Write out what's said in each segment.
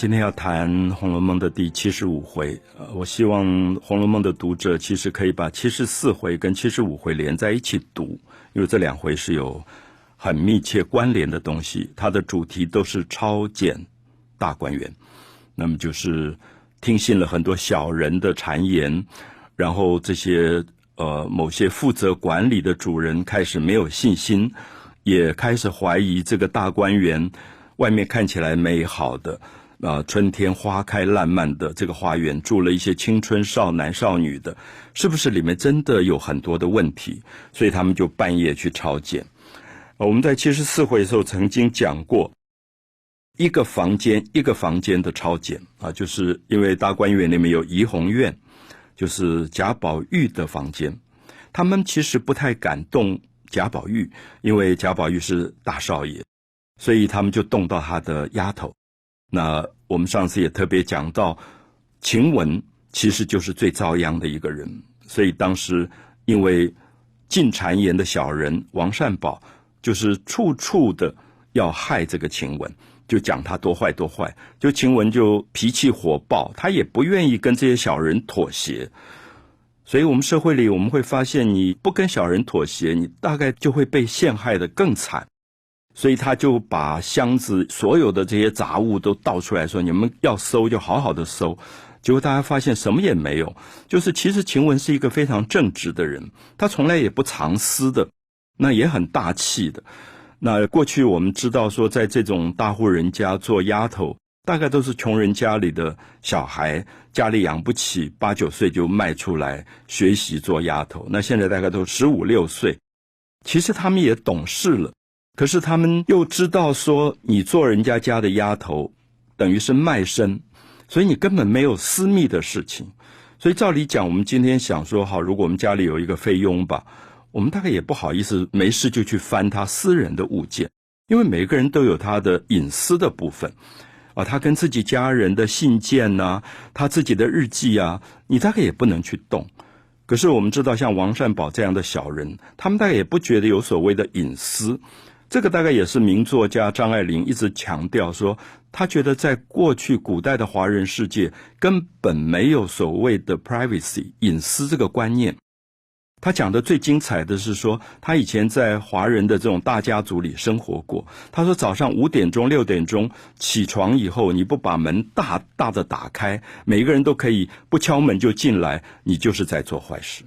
今天要谈《红楼梦》的第七十五回。呃，我希望《红楼梦》的读者其实可以把七十四回跟七十五回连在一起读，因为这两回是有很密切关联的东西。它的主题都是超检大观园，那么就是听信了很多小人的谗言，然后这些呃某些负责管理的主人开始没有信心，也开始怀疑这个大观园外面看起来美好的。啊，春天花开烂漫的这个花园，住了一些青春少男少女的，是不是里面真的有很多的问题？所以他们就半夜去抄检。我们在七十四回的时候曾经讲过，一个房间一个房间的抄检啊，就是因为大观园里面有怡红院，就是贾宝玉的房间，他们其实不太敢动贾宝玉，因为贾宝玉是大少爷，所以他们就动到他的丫头。那我们上次也特别讲到，晴雯其实就是最遭殃的一个人，所以当时因为进谗言的小人王善保，就是处处的要害这个晴雯，就讲他多坏多坏，就晴雯就脾气火爆，他也不愿意跟这些小人妥协，所以我们社会里我们会发现，你不跟小人妥协，你大概就会被陷害的更惨。所以他就把箱子所有的这些杂物都倒出来说：“你们要收就好好的收。”结果大家发现什么也没有。就是其实晴雯是一个非常正直的人，她从来也不藏私的，那也很大气的。那过去我们知道说，在这种大户人家做丫头，大概都是穷人家里的。小孩，家里养不起，八九岁就卖出来学习做丫头。那现在大概都十五六岁，其实他们也懂事了。可是他们又知道说，你做人家家的丫头，等于是卖身，所以你根本没有私密的事情。所以照理讲，我们今天想说，好，如果我们家里有一个菲佣吧，我们大概也不好意思没事就去翻他私人的物件，因为每个人都有他的隐私的部分啊，他跟自己家人的信件呐，他自己的日记啊，你大概也不能去动。可是我们知道，像王善保这样的小人，他们大概也不觉得有所谓的隐私。这个大概也是名作家张爱玲一直强调说，他觉得在过去古代的华人世界根本没有所谓的 privacy 隐私这个观念。他讲的最精彩的是说，他以前在华人的这种大家族里生活过。他说早上五点钟、六点钟起床以后，你不把门大大的打开，每个人都可以不敲门就进来，你就是在做坏事。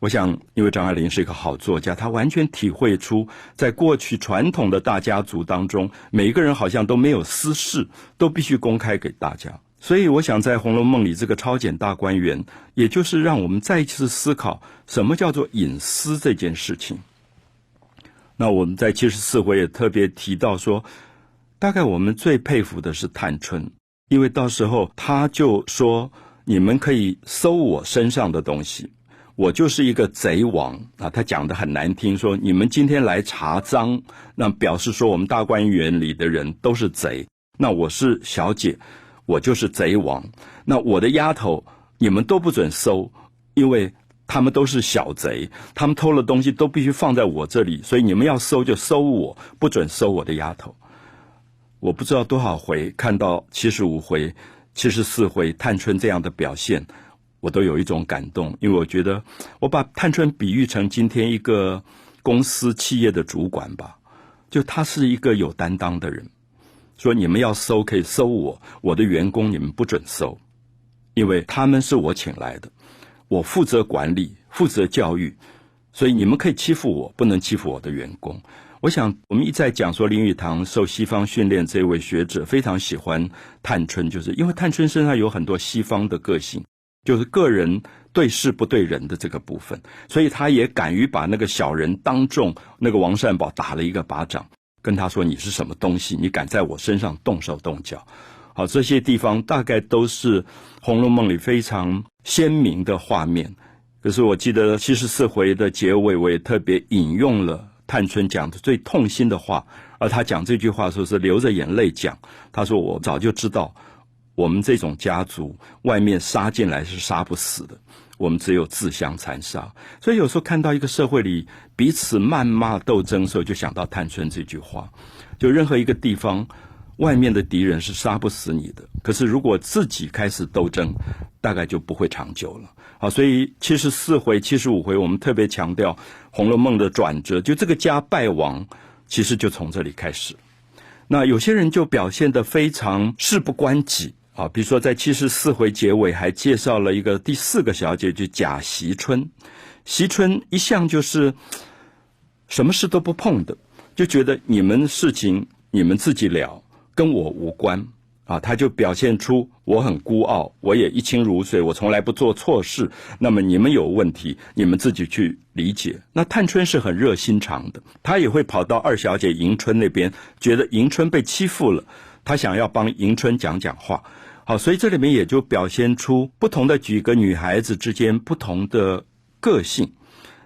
我想，因为张爱玲是一个好作家，她完全体会出，在过去传统的大家族当中，每一个人好像都没有私事，都必须公开给大家。所以，我想在《红楼梦》里，这个超检大观园，也就是让我们再一次思考什么叫做隐私这件事情。那我们在七十四回也特别提到说，大概我们最佩服的是探春，因为到时候他就说：“你们可以搜我身上的东西。”我就是一个贼王啊！他讲的很难听，说你们今天来查赃，那表示说我们大观园里的人都是贼。那我是小姐，我就是贼王。那我的丫头，你们都不准收，因为他们都是小贼，他们偷了东西都必须放在我这里，所以你们要收就收我，不准收我的丫头。我不知道多少回看到七十五回、七十四回探春这样的表现。我都有一种感动，因为我觉得我把探春比喻成今天一个公司企业的主管吧，就他是一个有担当的人，说你们要收可以收我，我的员工你们不准收，因为他们是我请来的，我负责管理，负责教育，所以你们可以欺负我，不能欺负我的员工。我想我们一再讲说林语堂受西方训练，这位学者非常喜欢探春，就是因为探春身上有很多西方的个性。就是个人对事不对人的这个部分，所以他也敢于把那个小人当众那个王善保打了一个巴掌，跟他说：“你是什么东西？你敢在我身上动手动脚？”好，这些地方大概都是《红楼梦》里非常鲜明的画面。可是我记得七十四回的结尾，我也特别引用了探春讲的最痛心的话，而他讲这句话的时候是流着眼泪讲。他说：“我早就知道。”我们这种家族，外面杀进来是杀不死的，我们只有自相残杀。所以有时候看到一个社会里彼此谩骂斗争的时候，就想到探春这句话：就任何一个地方，外面的敌人是杀不死你的。可是如果自己开始斗争，大概就不会长久了。好，所以七十四回、七十五回，我们特别强调《红楼梦》的转折，就这个家败亡，其实就从这里开始。那有些人就表现得非常事不关己。啊，比如说在七十四回结尾还介绍了一个第四个小姐，就贾惜春。惜春一向就是什么事都不碰的，就觉得你们事情你们自己了，跟我无关。啊，他就表现出我很孤傲，我也一清如水，我从来不做错事。那么你们有问题，你们自己去理解。那探春是很热心肠的，她也会跑到二小姐迎春那边，觉得迎春被欺负了，她想要帮迎春讲讲话。好，所以这里面也就表现出不同的几个女孩子之间不同的个性。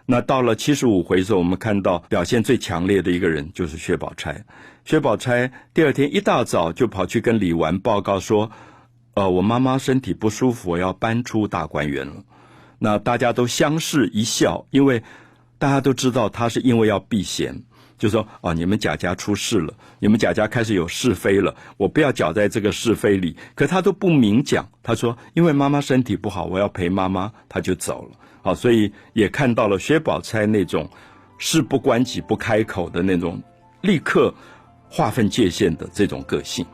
那到了七十五回的时候，我们看到表现最强烈的一个人就是薛宝钗。薛宝钗第二天一大早就跑去跟李纨报告说：“呃，我妈妈身体不舒服，我要搬出大观园了。”那大家都相视一笑，因为大家都知道她是因为要避嫌。就说哦，你们贾家出事了，你们贾家开始有是非了，我不要搅在这个是非里。可他都不明讲，他说因为妈妈身体不好，我要陪妈妈，他就走了。好，所以也看到了薛宝钗那种事不关己不开口的那种立刻划分界限的这种个性。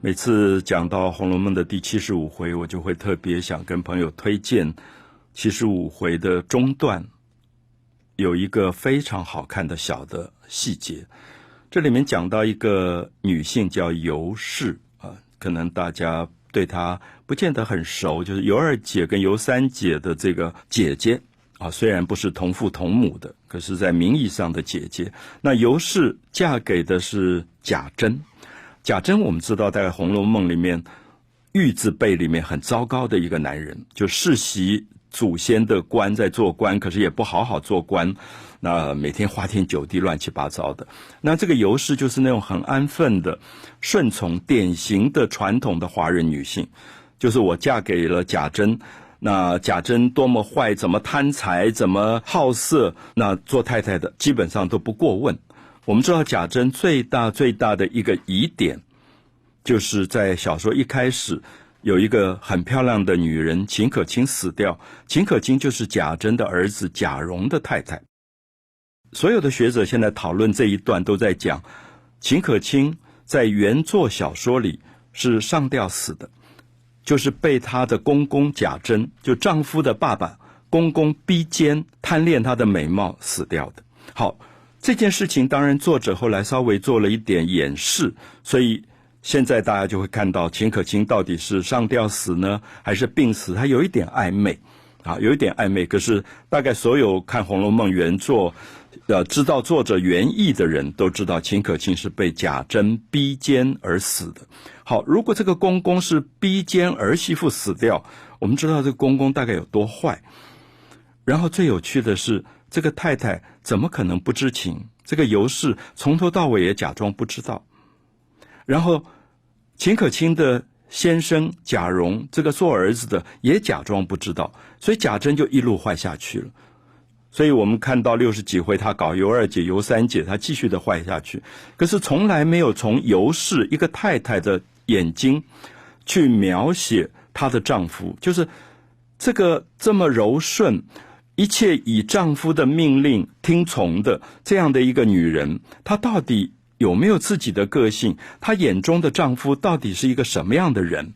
每次讲到《红楼梦》的第七十五回，我就会特别想跟朋友推荐七十五回的中段有一个非常好看的小的细节。这里面讲到一个女性叫尤氏啊，可能大家对她不见得很熟，就是尤二姐跟尤三姐的这个姐姐啊，虽然不是同父同母的，可是在名义上的姐姐。那尤氏嫁给的是贾珍。贾珍，我们知道，在《红楼梦》里面，玉字辈里面很糟糕的一个男人，就世袭祖先的官，在做官，可是也不好好做官，那每天花天酒地，乱七八糟的。那这个尤氏就是那种很安分的、顺从、典型的传统的华人女性，就是我嫁给了贾珍，那贾珍多么坏，怎么贪财，怎么好色，那做太太的基本上都不过问。我们知道贾珍最大最大的一个疑点，就是在小说一开始有一个很漂亮的女人秦可卿死掉。秦可卿就是贾珍的儿子贾蓉的太太。所有的学者现在讨论这一段，都在讲秦可卿在原作小说里是上吊死的，就是被她的公公贾珍，就丈夫的爸爸公公逼奸，贪恋她的美貌死掉的。好。这件事情当然，作者后来稍微做了一点掩饰，所以现在大家就会看到秦可卿到底是上吊死呢，还是病死？他有一点暧昧，啊，有一点暧昧。可是大概所有看《红楼梦》原作，呃，知道作者原意的人都知道，秦可卿是被贾珍逼奸而死的。好，如果这个公公是逼奸儿媳妇死掉，我们知道这个公公大概有多坏。然后最有趣的是。这个太太怎么可能不知情？这个尤氏从头到尾也假装不知道。然后秦可卿的先生贾蓉，这个做儿子的也假装不知道，所以贾珍就一路坏下去了。所以我们看到六十几回，他搞尤二姐、尤三姐，他继续的坏下去。可是从来没有从尤氏一个太太的眼睛去描写她的丈夫，就是这个这么柔顺。一切以丈夫的命令听从的这样的一个女人，她到底有没有自己的个性？她眼中的丈夫到底是一个什么样的人？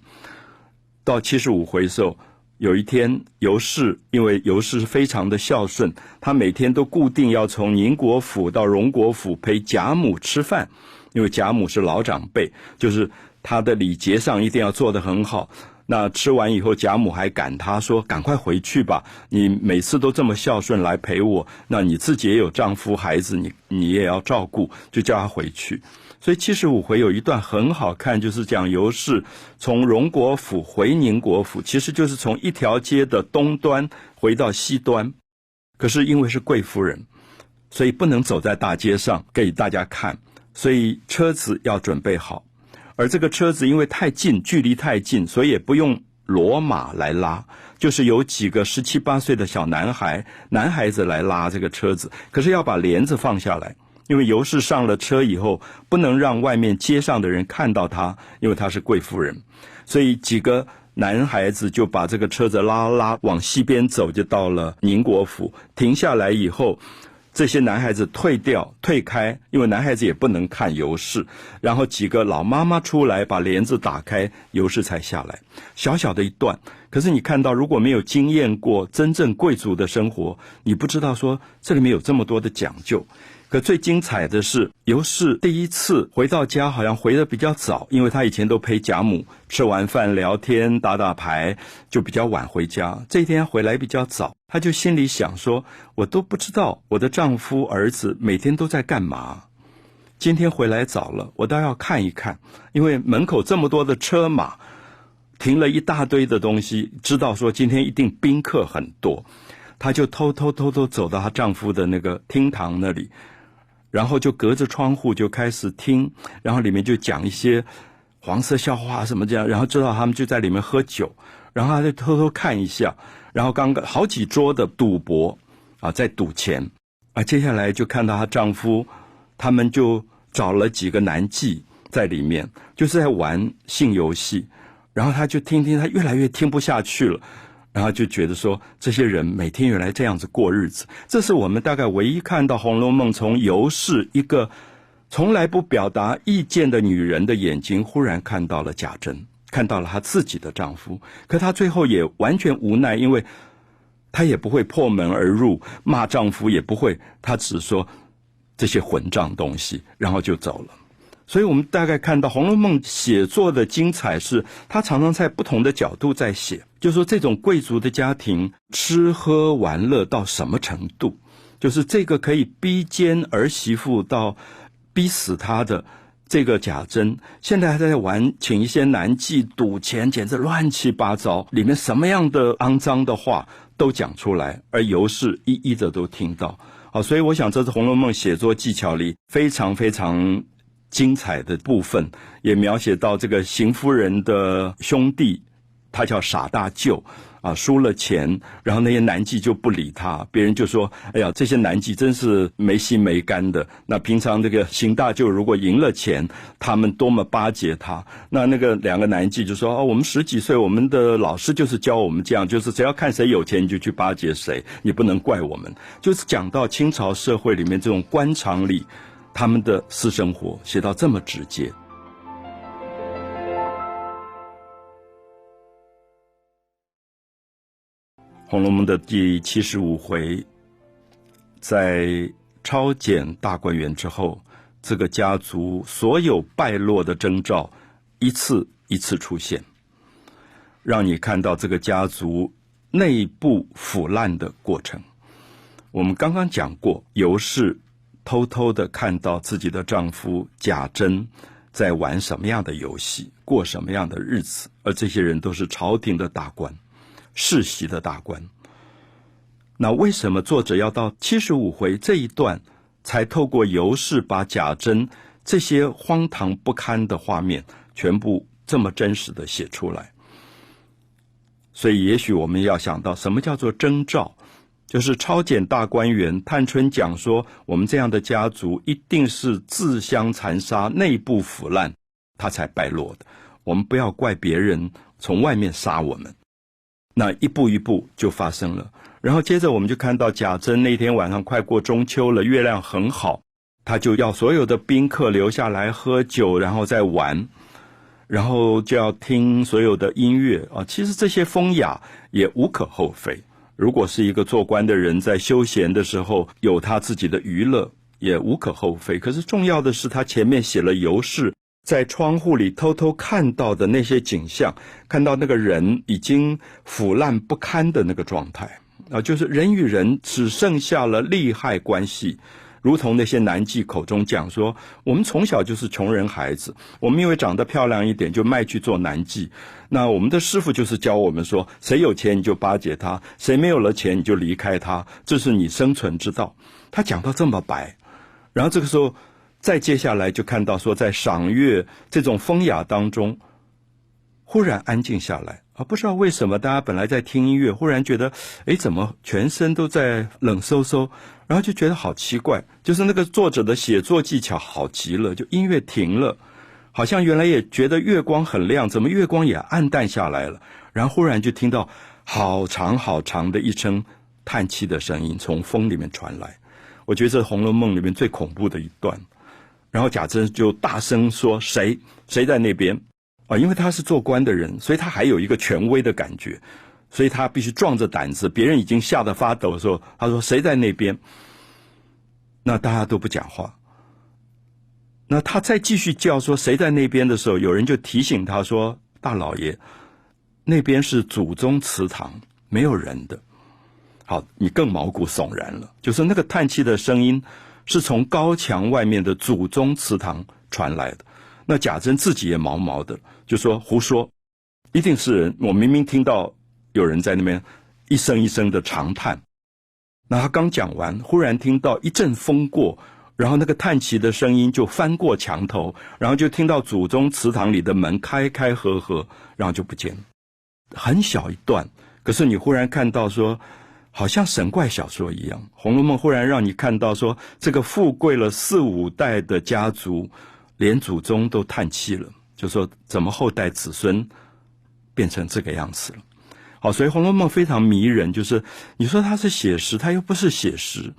到七十五回时候，有一天尤氏，因为尤氏非常的孝顺，她每天都固定要从宁国府到荣国府陪贾母吃饭，因为贾母是老长辈，就是她的礼节上一定要做得很好。那吃完以后，贾母还赶他说：“赶快回去吧！你每次都这么孝顺来陪我，那你自己也有丈夫孩子，你你也要照顾，就叫他回去。”所以七十五回有一段很好看，就是讲尤氏从荣国府回宁国府，其实就是从一条街的东端回到西端。可是因为是贵夫人，所以不能走在大街上给大家看，所以车子要准备好。而这个车子因为太近，距离太近，所以也不用骡马来拉，就是有几个十七八岁的小男孩，男孩子来拉这个车子，可是要把帘子放下来，因为尤氏上了车以后，不能让外面街上的人看到她，因为她是贵妇人，所以几个男孩子就把这个车子拉拉往西边走，就到了宁国府，停下来以后。这些男孩子退掉、退开，因为男孩子也不能看尤氏。然后几个老妈妈出来，把帘子打开，尤氏才下来。小小的一段，可是你看到，如果没有经验过真正贵族的生活，你不知道说这里面有这么多的讲究。可最精彩的是，尤氏第一次回到家，好像回的比较早，因为他以前都陪贾母吃完饭聊天、打打牌，就比较晚回家。这一天回来比较早，他就心里想说：“我都不知道我的丈夫、儿子每天都在干嘛。今天回来早了，我倒要看一看，因为门口这么多的车马，停了一大堆的东西，知道说今天一定宾客很多。”她就偷偷偷偷走到她丈夫的那个厅堂那里。然后就隔着窗户就开始听，然后里面就讲一些黄色笑话什么这样，然后知道他们就在里面喝酒，然后他就偷偷看一下，然后刚刚好几桌的赌博啊，在赌钱啊，接下来就看到她丈夫他们就找了几个男妓在里面，就是在玩性游戏，然后她就听听，她越来越听不下去了。然后就觉得说，这些人每天原来这样子过日子，这是我们大概唯一看到《红楼梦》从尤氏一个从来不表达意见的女人的眼睛，忽然看到了贾珍，看到了她自己的丈夫。可她最后也完全无奈，因为她也不会破门而入骂丈夫，也不会，她只说这些混账东西，然后就走了。所以我们大概看到《红楼梦》写作的精彩是，他常常在不同的角度在写，就说这种贵族的家庭吃喝玩乐到什么程度，就是这个可以逼奸儿媳妇到逼死他的这个贾珍，现在还在玩，请一些男妓赌钱，简直乱七八糟，里面什么样的肮脏的话都讲出来，而尤氏一一的都听到。好，所以我想这是《红楼梦》写作技巧里非常非常。精彩的部分也描写到这个邢夫人的兄弟，他叫傻大舅，啊，输了钱，然后那些男妓就不理他，别人就说：“哎呀，这些男妓真是没心没肝的。”那平常这个邢大舅如果赢了钱，他们多么巴结他。那那个两个男妓就说：“哦，我们十几岁，我们的老师就是教我们这样，就是只要看谁有钱，你就去巴结谁，你不能怪我们。”就是讲到清朝社会里面这种官场里。他们的私生活写到这么直接，《红楼梦》的第七十五回，在抄检大观园之后，这个家族所有败落的征兆一次一次出现，让你看到这个家族内部腐烂的过程。我们刚刚讲过，尤氏。偷偷的看到自己的丈夫贾珍在玩什么样的游戏，过什么样的日子，而这些人都是朝廷的大官，世袭的大官。那为什么作者要到七十五回这一段，才透过尤氏把贾珍这些荒唐不堪的画面全部这么真实的写出来？所以，也许我们要想到，什么叫做征兆？就是超检大观园，探春讲说，我们这样的家族一定是自相残杀、内部腐烂，他才败落的。我们不要怪别人从外面杀我们。那一步一步就发生了。然后接着我们就看到贾珍那天晚上快过中秋了，月亮很好，他就要所有的宾客留下来喝酒，然后再玩，然后就要听所有的音乐啊。其实这些风雅也无可厚非。如果是一个做官的人在休闲的时候有他自己的娱乐，也无可厚非。可是重要的是，他前面写了尤氏在窗户里偷偷看到的那些景象，看到那个人已经腐烂不堪的那个状态啊，就是人与人只剩下了利害关系。如同那些男妓口中讲说，我们从小就是穷人孩子，我们因为长得漂亮一点就卖去做男妓。那我们的师傅就是教我们说，谁有钱你就巴结他，谁没有了钱你就离开他，这是你生存之道。他讲到这么白，然后这个时候再接下来就看到说，在赏月这种风雅当中，忽然安静下来啊！不知道为什么，大家本来在听音乐，忽然觉得，哎，怎么全身都在冷飕飕？然后就觉得好奇怪，就是那个作者的写作技巧好极了，就音乐停了，好像原来也觉得月光很亮，怎么月光也暗淡下来了？然后忽然就听到好长好长的一声叹气的声音从风里面传来，我觉得这《红楼梦》里面最恐怖的一段。然后贾珍就大声说：“谁？谁在那边？”啊，因为他是做官的人，所以他还有一个权威的感觉，所以他必须壮着胆子。别人已经吓得发抖的时候，他说：“谁在那边？”那大家都不讲话。那他再继续叫说：“谁在那边？”的时候，有人就提醒他说：“大老爷，那边是祖宗祠堂，没有人的。”好，你更毛骨悚然了，就是那个叹气的声音是从高墙外面的祖宗祠堂传来的。那贾珍自己也毛毛的。就说胡说，一定是人。我明明听到有人在那边一声一声的长叹。那他刚讲完，忽然听到一阵风过，然后那个叹气的声音就翻过墙头，然后就听到祖宗祠堂里的门开开合合，然后就不见了。很小一段，可是你忽然看到说，好像神怪小说一样，《红楼梦》忽然让你看到说，这个富贵了四五代的家族，连祖宗都叹气了。就说怎么后代子孙变成这个样子了？好，所以《红楼梦》非常迷人。就是你说它是写实，它又不是写实；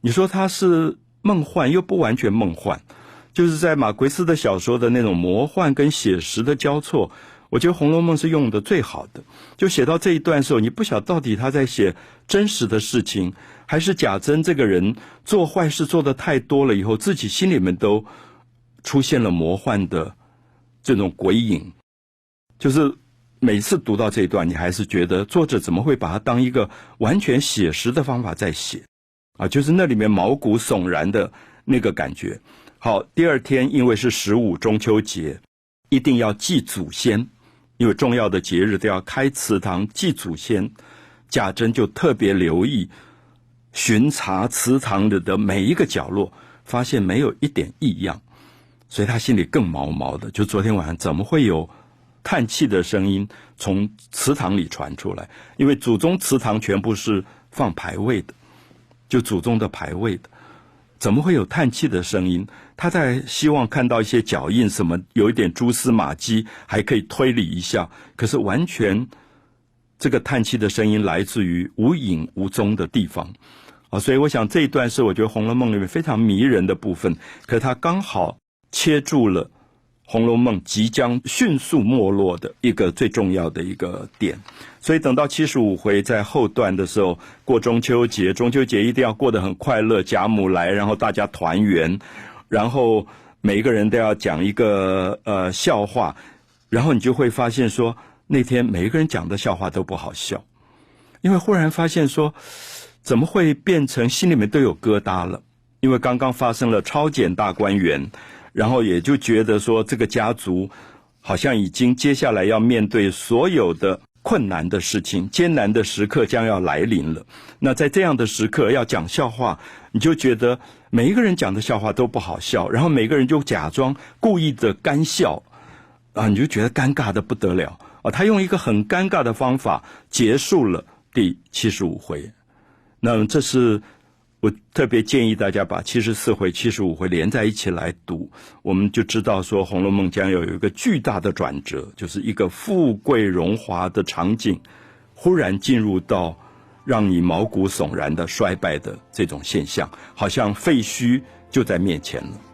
你说它是梦幻，又不完全梦幻。就是在马奎斯的小说的那种魔幻跟写实的交错，我觉得《红楼梦》是用的最好的。就写到这一段的时候，你不晓到底他在写真实的事情，还是贾珍这个人做坏事做的太多了以后，自己心里面都出现了魔幻的。这种鬼影，就是每次读到这一段，你还是觉得作者怎么会把它当一个完全写实的方法在写啊？就是那里面毛骨悚然的那个感觉。好，第二天因为是十五中秋节，一定要祭祖先，因为重要的节日都要开祠堂祭祖先。贾珍就特别留意巡查祠堂里的每一个角落，发现没有一点异样。所以他心里更毛毛的，就昨天晚上怎么会有叹气的声音从祠堂里传出来？因为祖宗祠堂全部是放牌位的，就祖宗的牌位的，怎么会有叹气的声音？他在希望看到一些脚印，什么有一点蛛丝马迹，还可以推理一下。可是完全这个叹气的声音来自于无影无踪的地方啊！所以我想这一段是我觉得《红楼梦》里面非常迷人的部分，可是他刚好。切住了《红楼梦》即将迅速没落的一个最重要的一个点，所以等到七十五回在后段的时候过中秋节，中秋节一定要过得很快乐，贾母来，然后大家团圆，然后每一个人都要讲一个呃笑话，然后你就会发现说那天每一个人讲的笑话都不好笑，因为忽然发现说怎么会变成心里面都有疙瘩了，因为刚刚发生了超检大观园。然后也就觉得说，这个家族好像已经接下来要面对所有的困难的事情，艰难的时刻将要来临了。那在这样的时刻要讲笑话，你就觉得每一个人讲的笑话都不好笑，然后每个人就假装故意的干笑，啊，你就觉得尴尬的不得了啊。他用一个很尴尬的方法结束了第七十五回，那这是。我特别建议大家把七十四回、七十五回连在一起来读，我们就知道说《红楼梦》将要有一个巨大的转折，就是一个富贵荣华的场景，忽然进入到让你毛骨悚然的衰败的这种现象，好像废墟就在面前了。